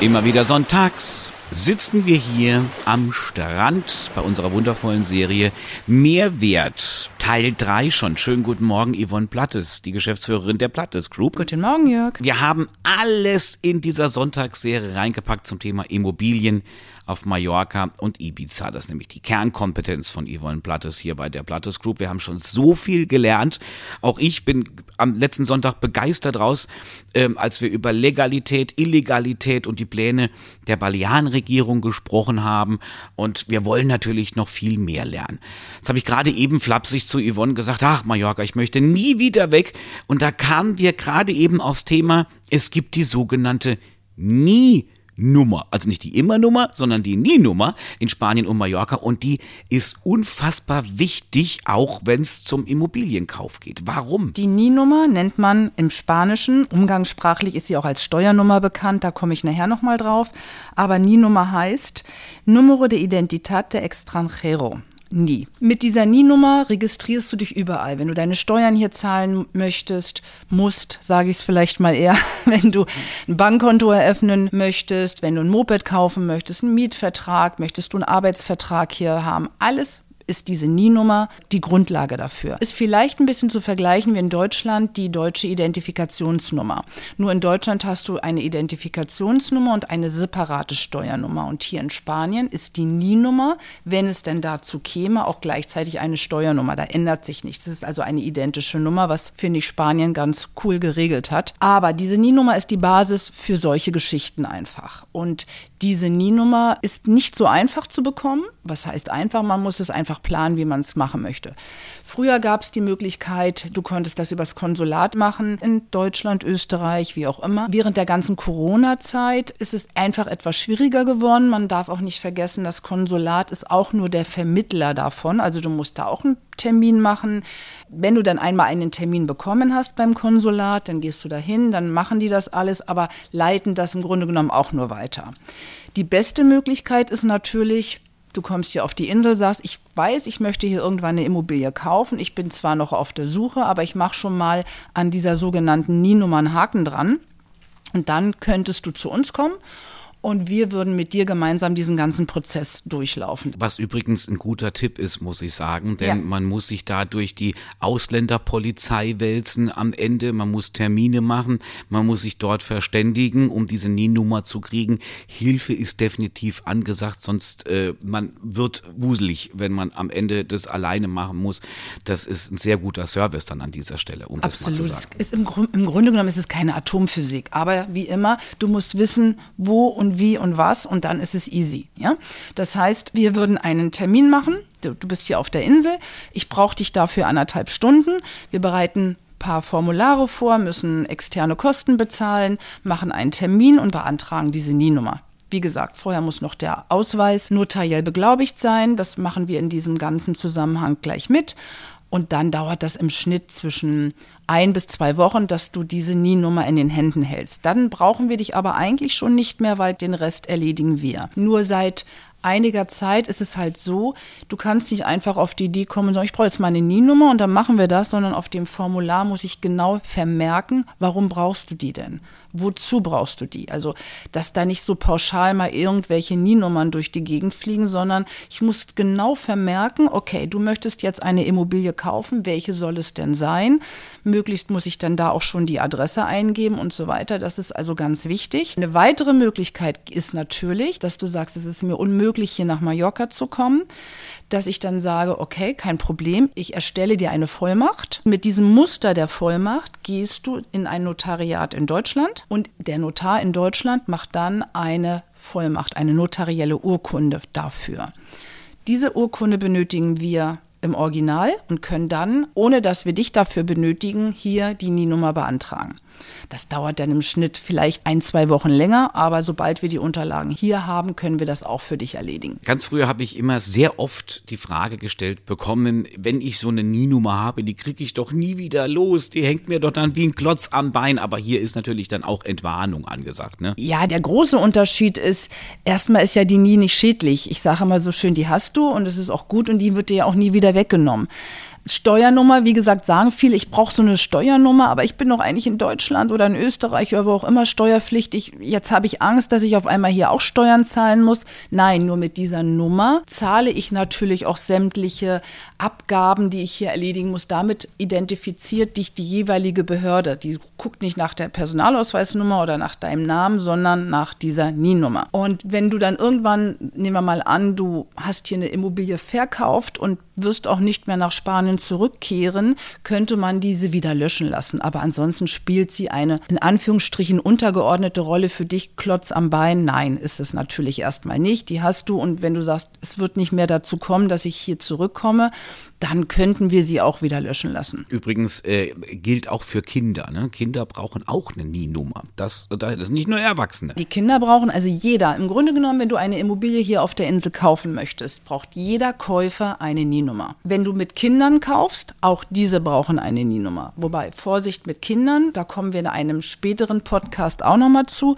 Immer wieder sonntags sitzen wir hier am Strand bei unserer wundervollen Serie Mehrwert. Teil 3 schon. Schönen guten Morgen, Yvonne Plattes, die Geschäftsführerin der Plattes Group. Guten Morgen, Jörg. Wir haben alles in dieser Sonntagsserie reingepackt zum Thema Immobilien auf Mallorca und Ibiza. Das ist nämlich die Kernkompetenz von Yvonne Plattes hier bei der Plattes Group. Wir haben schon so viel gelernt. Auch ich bin am letzten Sonntag begeistert raus, ähm, als wir über Legalität, Illegalität und die Pläne der Balearenregierung gesprochen haben. Und wir wollen natürlich noch viel mehr lernen. Jetzt habe ich gerade eben flapsig zu Yvonne gesagt, ach Mallorca, ich möchte nie wieder weg. Und da kamen wir gerade eben aufs Thema, es gibt die sogenannte Nie- Nummer. Also nicht die Immer-Nummer, sondern die Nie-Nummer in Spanien und Mallorca. Und die ist unfassbar wichtig, auch wenn es zum Immobilienkauf geht. Warum? Die Nie-Nummer nennt man im Spanischen, umgangssprachlich ist sie auch als Steuernummer bekannt, da komme ich nachher nochmal drauf. Aber Nie-Nummer heißt Numero de Identidad de Extranjero. Nie. Mit dieser Nie-Nummer registrierst du dich überall. Wenn du deine Steuern hier zahlen möchtest, musst, sage ich es vielleicht mal eher, wenn du ein Bankkonto eröffnen möchtest, wenn du ein Moped kaufen möchtest, einen Mietvertrag, möchtest du einen Arbeitsvertrag hier haben, alles ist diese NIE-Nummer die Grundlage dafür. Ist vielleicht ein bisschen zu vergleichen wie in Deutschland die deutsche Identifikationsnummer. Nur in Deutschland hast du eine Identifikationsnummer und eine separate Steuernummer. Und hier in Spanien ist die NIE-Nummer, wenn es denn dazu käme, auch gleichzeitig eine Steuernummer. Da ändert sich nichts. Das ist also eine identische Nummer, was, finde ich, Spanien ganz cool geregelt hat. Aber diese NIE-Nummer ist die Basis für solche Geschichten einfach. Und diese NIE-Nummer ist nicht so einfach zu bekommen. Was heißt einfach? Man muss es einfach planen, wie man es machen möchte. Früher gab es die Möglichkeit, du konntest das übers Konsulat machen, in Deutschland, Österreich, wie auch immer. Während der ganzen Corona-Zeit ist es einfach etwas schwieriger geworden. Man darf auch nicht vergessen, das Konsulat ist auch nur der Vermittler davon. Also du musst da auch einen Termin machen. Wenn du dann einmal einen Termin bekommen hast beim Konsulat, dann gehst du dahin, dann machen die das alles, aber leiten das im Grunde genommen auch nur weiter. Die beste Möglichkeit ist natürlich, du kommst hier auf die Insel, sagst, ich weiß, ich möchte hier irgendwann eine Immobilie kaufen. Ich bin zwar noch auf der Suche, aber ich mache schon mal an dieser sogenannten NIE-Nummer einen Haken dran. Und dann könntest du zu uns kommen und wir würden mit dir gemeinsam diesen ganzen Prozess durchlaufen. Was übrigens ein guter Tipp ist, muss ich sagen, denn ja. man muss sich da durch die Ausländerpolizei wälzen am Ende, man muss Termine machen, man muss sich dort verständigen, um diese NIE-Nummer zu kriegen. Hilfe ist definitiv angesagt, sonst äh, man wird wuselig, wenn man am Ende das alleine machen muss. Das ist ein sehr guter Service dann an dieser Stelle, um Absolut. das mal zu sagen. Ist im, Im Grunde genommen ist es keine Atomphysik, aber wie immer, du musst wissen, wo und und wie und was und dann ist es easy. Ja? Das heißt, wir würden einen Termin machen. Du, du bist hier auf der Insel. Ich brauche dich dafür anderthalb Stunden. Wir bereiten paar Formulare vor, müssen externe Kosten bezahlen, machen einen Termin und beantragen diese NIE-Nummer. Wie gesagt, vorher muss noch der Ausweis notariell beglaubigt sein. Das machen wir in diesem ganzen Zusammenhang gleich mit. Und dann dauert das im Schnitt zwischen ein bis zwei Wochen, dass du diese NIE-Nummer in den Händen hältst. Dann brauchen wir dich aber eigentlich schon nicht mehr, weil den Rest erledigen wir. Nur seit einiger Zeit ist es halt so, du kannst nicht einfach auf die Idee kommen und sagen, ich brauche jetzt mal eine NIE-Nummer und dann machen wir das, sondern auf dem Formular muss ich genau vermerken, warum brauchst du die denn? Wozu brauchst du die? Also, dass da nicht so pauschal mal irgendwelche Nie-Nummern durch die Gegend fliegen, sondern ich muss genau vermerken, okay, du möchtest jetzt eine Immobilie kaufen, welche soll es denn sein? Möglichst muss ich dann da auch schon die Adresse eingeben und so weiter. Das ist also ganz wichtig. Eine weitere Möglichkeit ist natürlich, dass du sagst, es ist mir unmöglich, hier nach Mallorca zu kommen dass ich dann sage, okay, kein Problem, ich erstelle dir eine Vollmacht. Mit diesem Muster der Vollmacht gehst du in ein Notariat in Deutschland und der Notar in Deutschland macht dann eine Vollmacht, eine notarielle Urkunde dafür. Diese Urkunde benötigen wir im Original und können dann, ohne dass wir dich dafür benötigen, hier die NIE-Nummer beantragen. Das dauert dann im Schnitt vielleicht ein, zwei Wochen länger, aber sobald wir die Unterlagen hier haben, können wir das auch für dich erledigen. Ganz früher habe ich immer sehr oft die Frage gestellt bekommen, wenn ich so eine Nie-Nummer habe, die kriege ich doch nie wieder los, die hängt mir doch dann wie ein Klotz am Bein, aber hier ist natürlich dann auch Entwarnung angesagt. Ne? Ja, der große Unterschied ist, erstmal ist ja die Nie nicht schädlich. Ich sage immer so schön, die hast du und es ist auch gut und die wird dir ja auch nie wieder weggenommen. Steuernummer, wie gesagt, sagen viele, ich brauche so eine Steuernummer, aber ich bin doch eigentlich in Deutschland oder in Österreich oder wo auch immer steuerpflichtig. Jetzt habe ich Angst, dass ich auf einmal hier auch Steuern zahlen muss. Nein, nur mit dieser Nummer zahle ich natürlich auch sämtliche Abgaben, die ich hier erledigen muss. Damit identifiziert dich die jeweilige Behörde. Die guckt nicht nach der Personalausweisnummer oder nach deinem Namen, sondern nach dieser NIN-Nummer. Und wenn du dann irgendwann, nehmen wir mal an, du hast hier eine Immobilie verkauft und wirst auch nicht mehr nach Spanien zurückkehren, könnte man diese wieder löschen lassen. Aber ansonsten spielt sie eine in Anführungsstrichen untergeordnete Rolle für dich, Klotz am Bein. Nein, ist es natürlich erstmal nicht. Die hast du und wenn du sagst, es wird nicht mehr dazu kommen, dass ich hier zurückkomme, dann könnten wir sie auch wieder löschen lassen. Übrigens äh, gilt auch für Kinder. Ne? Kinder brauchen auch eine NIE-Nummer. Das, das ist nicht nur Erwachsene. Die Kinder brauchen, also jeder, im Grunde genommen, wenn du eine Immobilie hier auf der Insel kaufen möchtest, braucht jeder Käufer eine NIE-Nummer. Wenn du mit Kindern kaufst, auch diese brauchen eine NIE-Nummer. Wobei, Vorsicht mit Kindern, da kommen wir in einem späteren Podcast auch nochmal zu.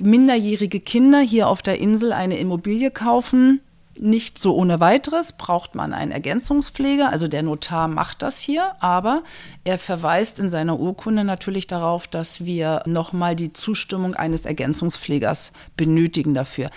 Minderjährige Kinder hier auf der Insel eine Immobilie kaufen, nicht so ohne weiteres braucht man einen Ergänzungspfleger, also der Notar macht das hier, aber er verweist in seiner Urkunde natürlich darauf, dass wir nochmal die Zustimmung eines Ergänzungspflegers benötigen dafür.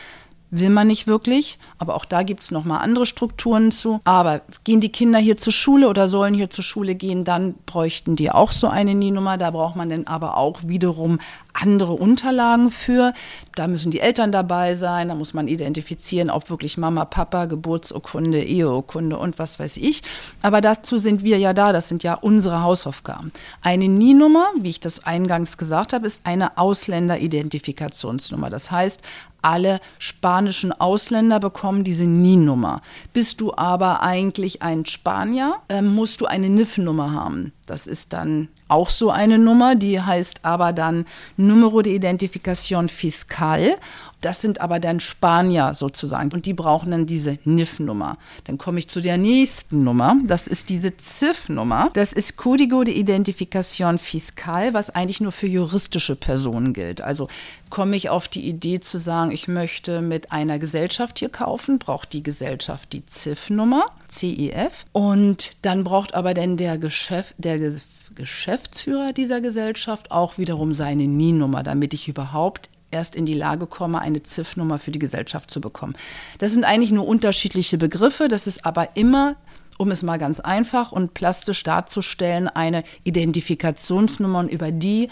Will man nicht wirklich, aber auch da gibt es nochmal andere Strukturen zu. Aber gehen die Kinder hier zur Schule oder sollen hier zur Schule gehen, dann bräuchten die auch so eine NIE-Nummer. Da braucht man dann aber auch wiederum andere Unterlagen für. Da müssen die Eltern dabei sein, da muss man identifizieren, ob wirklich Mama, Papa, Geburtsurkunde, Eheurkunde und was weiß ich. Aber dazu sind wir ja da, das sind ja unsere Hausaufgaben. Eine NIE-Nummer, wie ich das eingangs gesagt habe, ist eine Ausländeridentifikationsnummer. Das heißt, alle spanischen Ausländer bekommen diese NIN-Nummer. Bist du aber eigentlich ein Spanier, äh, musst du eine NIF-Nummer haben. Das ist dann auch so eine Nummer, die heißt aber dann Numero de Identificación Fiscal. Das sind aber dann Spanier sozusagen und die brauchen dann diese NIF-Nummer. Dann komme ich zu der nächsten Nummer. Das ist diese CIF-Nummer. Das ist Código de Identificación Fiscal, was eigentlich nur für juristische Personen gilt. Also komme ich auf die Idee zu sagen, ich möchte mit einer Gesellschaft hier kaufen, braucht die Gesellschaft die CIF-Nummer, CIF. Und dann braucht aber dann der Geschäft, der Geschäftsführer dieser Gesellschaft auch wiederum seine NIN-Nummer, damit ich überhaupt erst in die Lage komme, eine ZIF-Nummer für die Gesellschaft zu bekommen. Das sind eigentlich nur unterschiedliche Begriffe, das ist aber immer um es mal ganz einfach und plastisch darzustellen, eine Identifikationsnummer und über die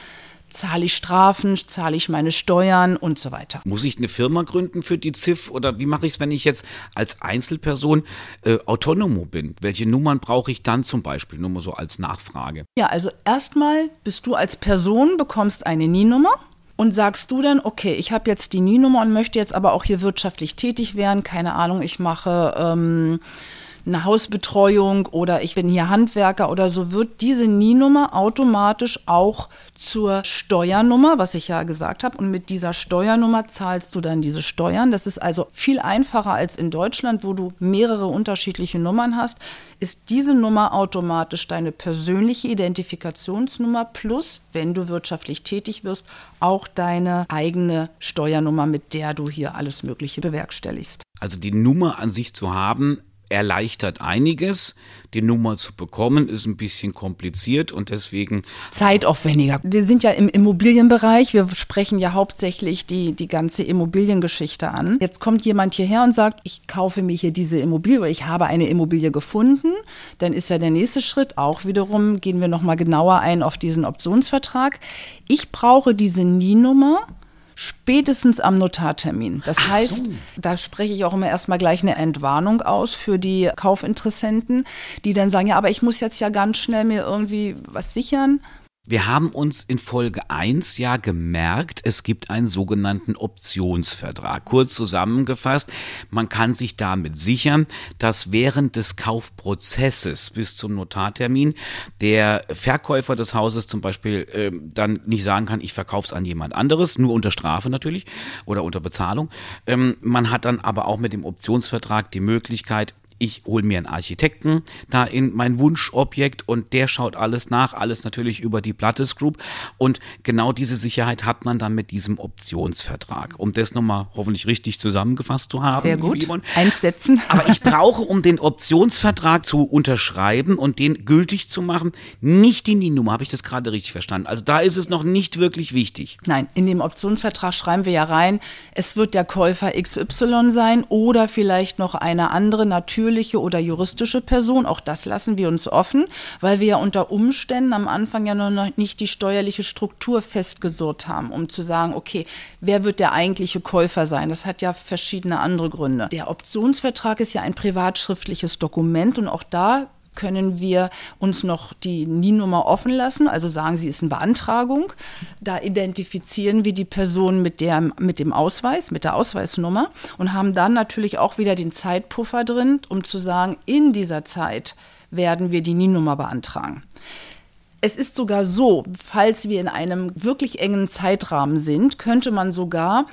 zahle ich Strafen, zahle ich meine Steuern und so weiter. Muss ich eine Firma gründen für die ZIF oder wie mache ich es, wenn ich jetzt als Einzelperson äh, autonomo bin? Welche Nummern brauche ich dann zum Beispiel? Nur mal so als Nachfrage. Ja, also erstmal bist du als Person, bekommst eine NIE-Nummer. Und sagst du dann, okay, ich habe jetzt die NIE-Nummer und möchte jetzt aber auch hier wirtschaftlich tätig werden, keine Ahnung, ich mache ähm, eine Hausbetreuung oder ich bin hier Handwerker oder so, wird diese NIE-Nummer automatisch auch zur Steuernummer, was ich ja gesagt habe. Und mit dieser Steuernummer zahlst du dann diese Steuern. Das ist also viel einfacher als in Deutschland, wo du mehrere unterschiedliche Nummern hast. Ist diese Nummer automatisch deine persönliche Identifikationsnummer plus, wenn du wirtschaftlich tätig wirst, auch deine eigene Steuernummer, mit der du hier alles Mögliche bewerkstelligst. Also die Nummer an sich zu haben, erleichtert einiges. Die Nummer zu bekommen ist ein bisschen kompliziert und deswegen. Zeitaufwendiger. Wir sind ja im Immobilienbereich. Wir sprechen ja hauptsächlich die, die ganze Immobiliengeschichte an. Jetzt kommt jemand hierher und sagt, ich kaufe mir hier diese Immobilie oder ich habe eine Immobilie gefunden. Dann ist ja der nächste Schritt auch wiederum, gehen wir nochmal genauer ein auf diesen Optionsvertrag. Ich brauche diese NIE-Nummer spätestens am Notartermin. Das Ach heißt, so. da spreche ich auch immer erstmal gleich eine Entwarnung aus für die Kaufinteressenten, die dann sagen, ja, aber ich muss jetzt ja ganz schnell mir irgendwie was sichern. Wir haben uns in Folge 1 ja gemerkt, es gibt einen sogenannten Optionsvertrag. Kurz zusammengefasst, man kann sich damit sichern, dass während des Kaufprozesses bis zum Notartermin der Verkäufer des Hauses zum Beispiel äh, dann nicht sagen kann, ich verkaufe es an jemand anderes, nur unter Strafe natürlich oder unter Bezahlung. Ähm, man hat dann aber auch mit dem Optionsvertrag die Möglichkeit, ich hole mir einen Architekten da in mein Wunschobjekt und der schaut alles nach, alles natürlich über die Plattes Group und genau diese Sicherheit hat man dann mit diesem Optionsvertrag. Um das nochmal hoffentlich richtig zusammengefasst zu haben. Sehr gut. Einsetzen. Aber ich brauche, um den Optionsvertrag zu unterschreiben und den gültig zu machen, nicht die NIN-Nummer. Habe ich das gerade richtig verstanden? Also da ist es noch nicht wirklich wichtig. Nein, in dem Optionsvertrag schreiben wir ja rein, es wird der Käufer XY sein oder vielleicht noch eine andere natürliche oder juristische Person. Auch das lassen wir uns offen, weil wir ja unter Umständen am Anfang ja noch nicht die steuerliche Struktur festgesurrt haben, um zu sagen, okay, wer wird der eigentliche Käufer sein? Das hat ja verschiedene andere Gründe. Der Optionsvertrag ist ja ein privatschriftliches Dokument und auch da können wir uns noch die NIN-Nummer offen lassen, also sagen sie ist eine Beantragung. Da identifizieren wir die Person mit, der, mit dem Ausweis, mit der Ausweisnummer und haben dann natürlich auch wieder den Zeitpuffer drin, um zu sagen, in dieser Zeit werden wir die NIN-Nummer beantragen. Es ist sogar so, falls wir in einem wirklich engen Zeitrahmen sind, könnte man sogar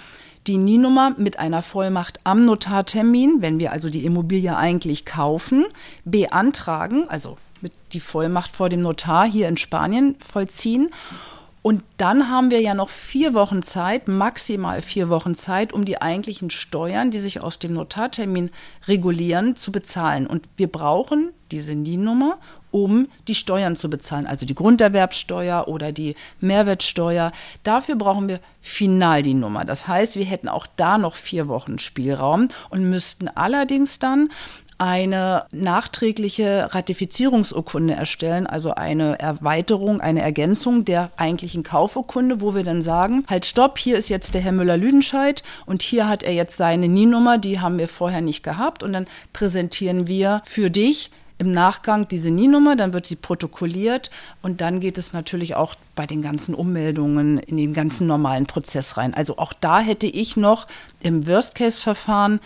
die NIE-Nummer mit einer Vollmacht am Notartermin, wenn wir also die Immobilie eigentlich kaufen, beantragen, also mit die Vollmacht vor dem Notar hier in Spanien vollziehen. Und dann haben wir ja noch vier Wochen Zeit, maximal vier Wochen Zeit, um die eigentlichen Steuern, die sich aus dem Notartermin regulieren, zu bezahlen. Und wir brauchen diese NIN-Nummer, um die Steuern zu bezahlen, also die Grunderwerbsteuer oder die Mehrwertsteuer. Dafür brauchen wir final die Nummer. Das heißt, wir hätten auch da noch vier Wochen Spielraum und müssten allerdings dann eine nachträgliche Ratifizierungsurkunde erstellen, also eine Erweiterung, eine Ergänzung der eigentlichen Kaufurkunde, wo wir dann sagen, halt stopp, hier ist jetzt der Herr Müller-Lüdenscheid und hier hat er jetzt seine NIE-Nummer, die haben wir vorher nicht gehabt und dann präsentieren wir für dich im Nachgang diese NIE-Nummer, dann wird sie protokolliert und dann geht es natürlich auch bei den ganzen Ummeldungen in den ganzen normalen Prozess rein. Also auch da hätte ich noch im Worst-Case-Verfahren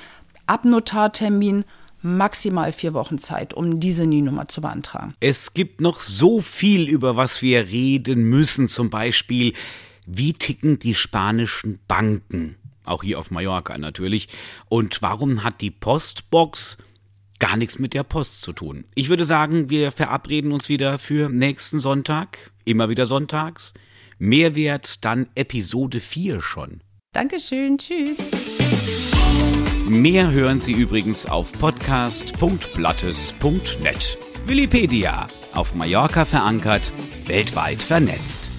ab Notartermin maximal vier Wochen Zeit, um diese NIE-Nummer zu beantragen. Es gibt noch so viel, über was wir reden müssen. Zum Beispiel, wie ticken die spanischen Banken? Auch hier auf Mallorca natürlich. Und warum hat die Postbox gar nichts mit der Post zu tun. Ich würde sagen, wir verabreden uns wieder für nächsten Sonntag, immer wieder sonntags. Mehrwert dann Episode 4 schon. Dankeschön, tschüss. Mehr hören Sie übrigens auf podcast.blattes.net. Willipedia, auf Mallorca verankert, weltweit vernetzt.